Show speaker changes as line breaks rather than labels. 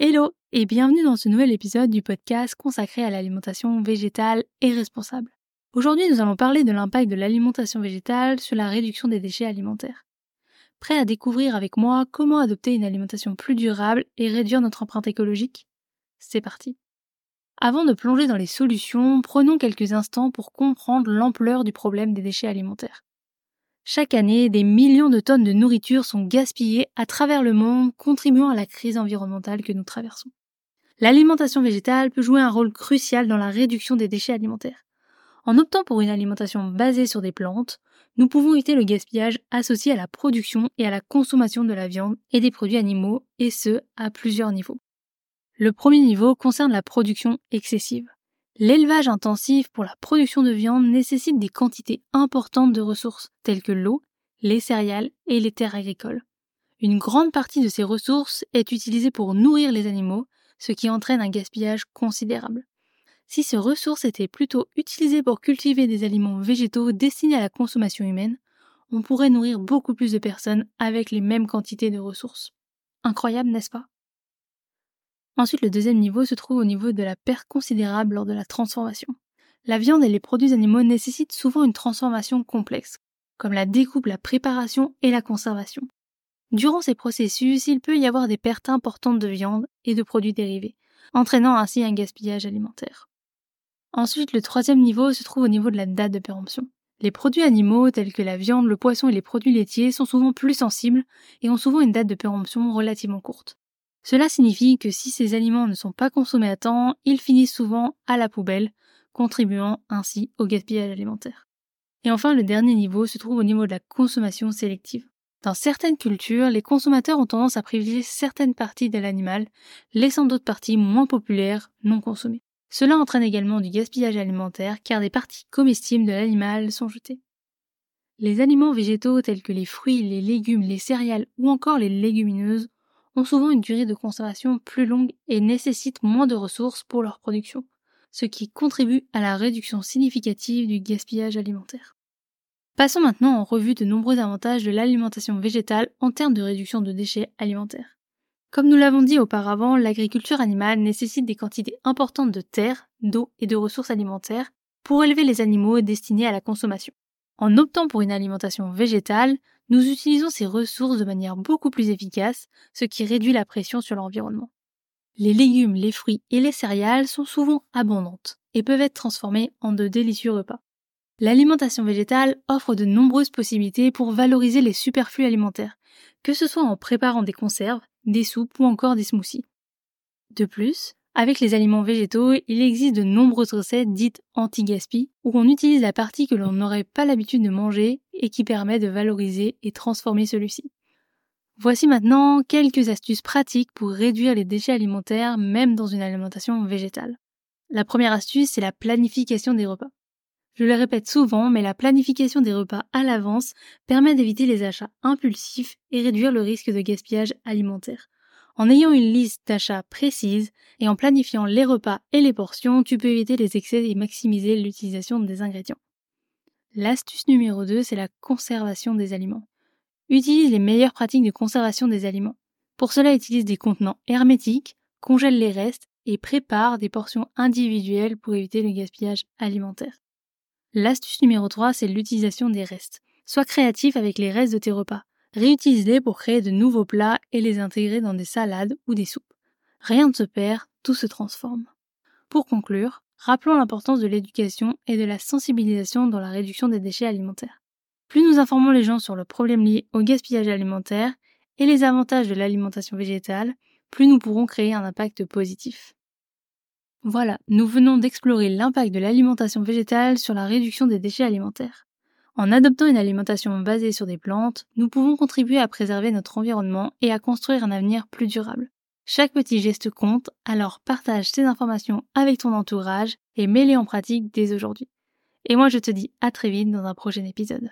Hello et bienvenue dans ce nouvel épisode du podcast consacré à l'alimentation végétale et responsable. Aujourd'hui, nous allons parler de l'impact de l'alimentation végétale sur la réduction des déchets alimentaires. Prêt à découvrir avec moi comment adopter une alimentation plus durable et réduire notre empreinte écologique? C'est parti. Avant de plonger dans les solutions, prenons quelques instants pour comprendre l'ampleur du problème des déchets alimentaires. Chaque année, des millions de tonnes de nourriture sont gaspillées à travers le monde, contribuant à la crise environnementale que nous traversons. L'alimentation végétale peut jouer un rôle crucial dans la réduction des déchets alimentaires. En optant pour une alimentation basée sur des plantes, nous pouvons éviter le gaspillage associé à la production et à la consommation de la viande et des produits animaux, et ce, à plusieurs niveaux. Le premier niveau concerne la production excessive. L'élevage intensif pour la production de viande nécessite des quantités importantes de ressources telles que l'eau, les céréales et les terres agricoles. Une grande partie de ces ressources est utilisée pour nourrir les animaux, ce qui entraîne un gaspillage considérable. Si ces ressources étaient plutôt utilisées pour cultiver des aliments végétaux destinés à la consommation humaine, on pourrait nourrir beaucoup plus de personnes avec les mêmes quantités de ressources. Incroyable, n'est-ce pas? Ensuite, le deuxième niveau se trouve au niveau de la perte considérable lors de la transformation. La viande et les produits animaux nécessitent souvent une transformation complexe, comme la découpe, la préparation et la conservation. Durant ces processus, il peut y avoir des pertes importantes de viande et de produits dérivés, entraînant ainsi un gaspillage alimentaire. Ensuite, le troisième niveau se trouve au niveau de la date de péremption. Les produits animaux tels que la viande, le poisson et les produits laitiers sont souvent plus sensibles et ont souvent une date de péremption relativement courte. Cela signifie que si ces aliments ne sont pas consommés à temps, ils finissent souvent à la poubelle, contribuant ainsi au gaspillage alimentaire. Et enfin, le dernier niveau se trouve au niveau de la consommation sélective. Dans certaines cultures, les consommateurs ont tendance à privilégier certaines parties de l'animal, laissant d'autres parties moins populaires non consommées. Cela entraîne également du gaspillage alimentaire car des parties comestibles de l'animal sont jetées. Les aliments végétaux tels que les fruits, les légumes, les céréales ou encore les légumineuses ont souvent une durée de conservation plus longue et nécessitent moins de ressources pour leur production, ce qui contribue à la réduction significative du gaspillage alimentaire. Passons maintenant en revue de nombreux avantages de l'alimentation végétale en termes de réduction de déchets alimentaires. Comme nous l'avons dit auparavant, l'agriculture animale nécessite des quantités importantes de terre, d'eau et de ressources alimentaires pour élever les animaux destinés à la consommation. En optant pour une alimentation végétale, nous utilisons ces ressources de manière beaucoup plus efficace, ce qui réduit la pression sur l'environnement. Les légumes, les fruits et les céréales sont souvent abondantes et peuvent être transformés en de délicieux repas. L'alimentation végétale offre de nombreuses possibilités pour valoriser les superflus alimentaires, que ce soit en préparant des conserves, des soupes ou encore des smoothies. De plus, avec les aliments végétaux, il existe de nombreuses recettes dites anti-gaspi où on utilise la partie que l'on n'aurait pas l'habitude de manger et qui permet de valoriser et transformer celui-ci. Voici maintenant quelques astuces pratiques pour réduire les déchets alimentaires même dans une alimentation végétale. La première astuce, c'est la planification des repas. Je le répète souvent, mais la planification des repas à l'avance permet d'éviter les achats impulsifs et réduire le risque de gaspillage alimentaire. En ayant une liste d'achats précise et en planifiant les repas et les portions, tu peux éviter les excès et maximiser l'utilisation des ingrédients. L'astuce numéro 2, c'est la conservation des aliments. Utilise les meilleures pratiques de conservation des aliments. Pour cela, utilise des contenants hermétiques, congèle les restes et prépare des portions individuelles pour éviter le gaspillage alimentaire. L'astuce numéro 3, c'est l'utilisation des restes. Sois créatif avec les restes de tes repas. Réutilise-les pour créer de nouveaux plats et les intégrer dans des salades ou des soupes. Rien ne se perd, tout se transforme. Pour conclure, rappelons l'importance de l'éducation et de la sensibilisation dans la réduction des déchets alimentaires. Plus nous informons les gens sur le problème lié au gaspillage alimentaire et les avantages de l'alimentation végétale, plus nous pourrons créer un impact positif. Voilà, nous venons d'explorer l'impact de l'alimentation végétale sur la réduction des déchets alimentaires. En adoptant une alimentation basée sur des plantes, nous pouvons contribuer à préserver notre environnement et à construire un avenir plus durable. Chaque petit geste compte, alors partage ces informations avec ton entourage et mets-les en pratique dès aujourd'hui. Et moi je te dis à très vite dans un prochain épisode.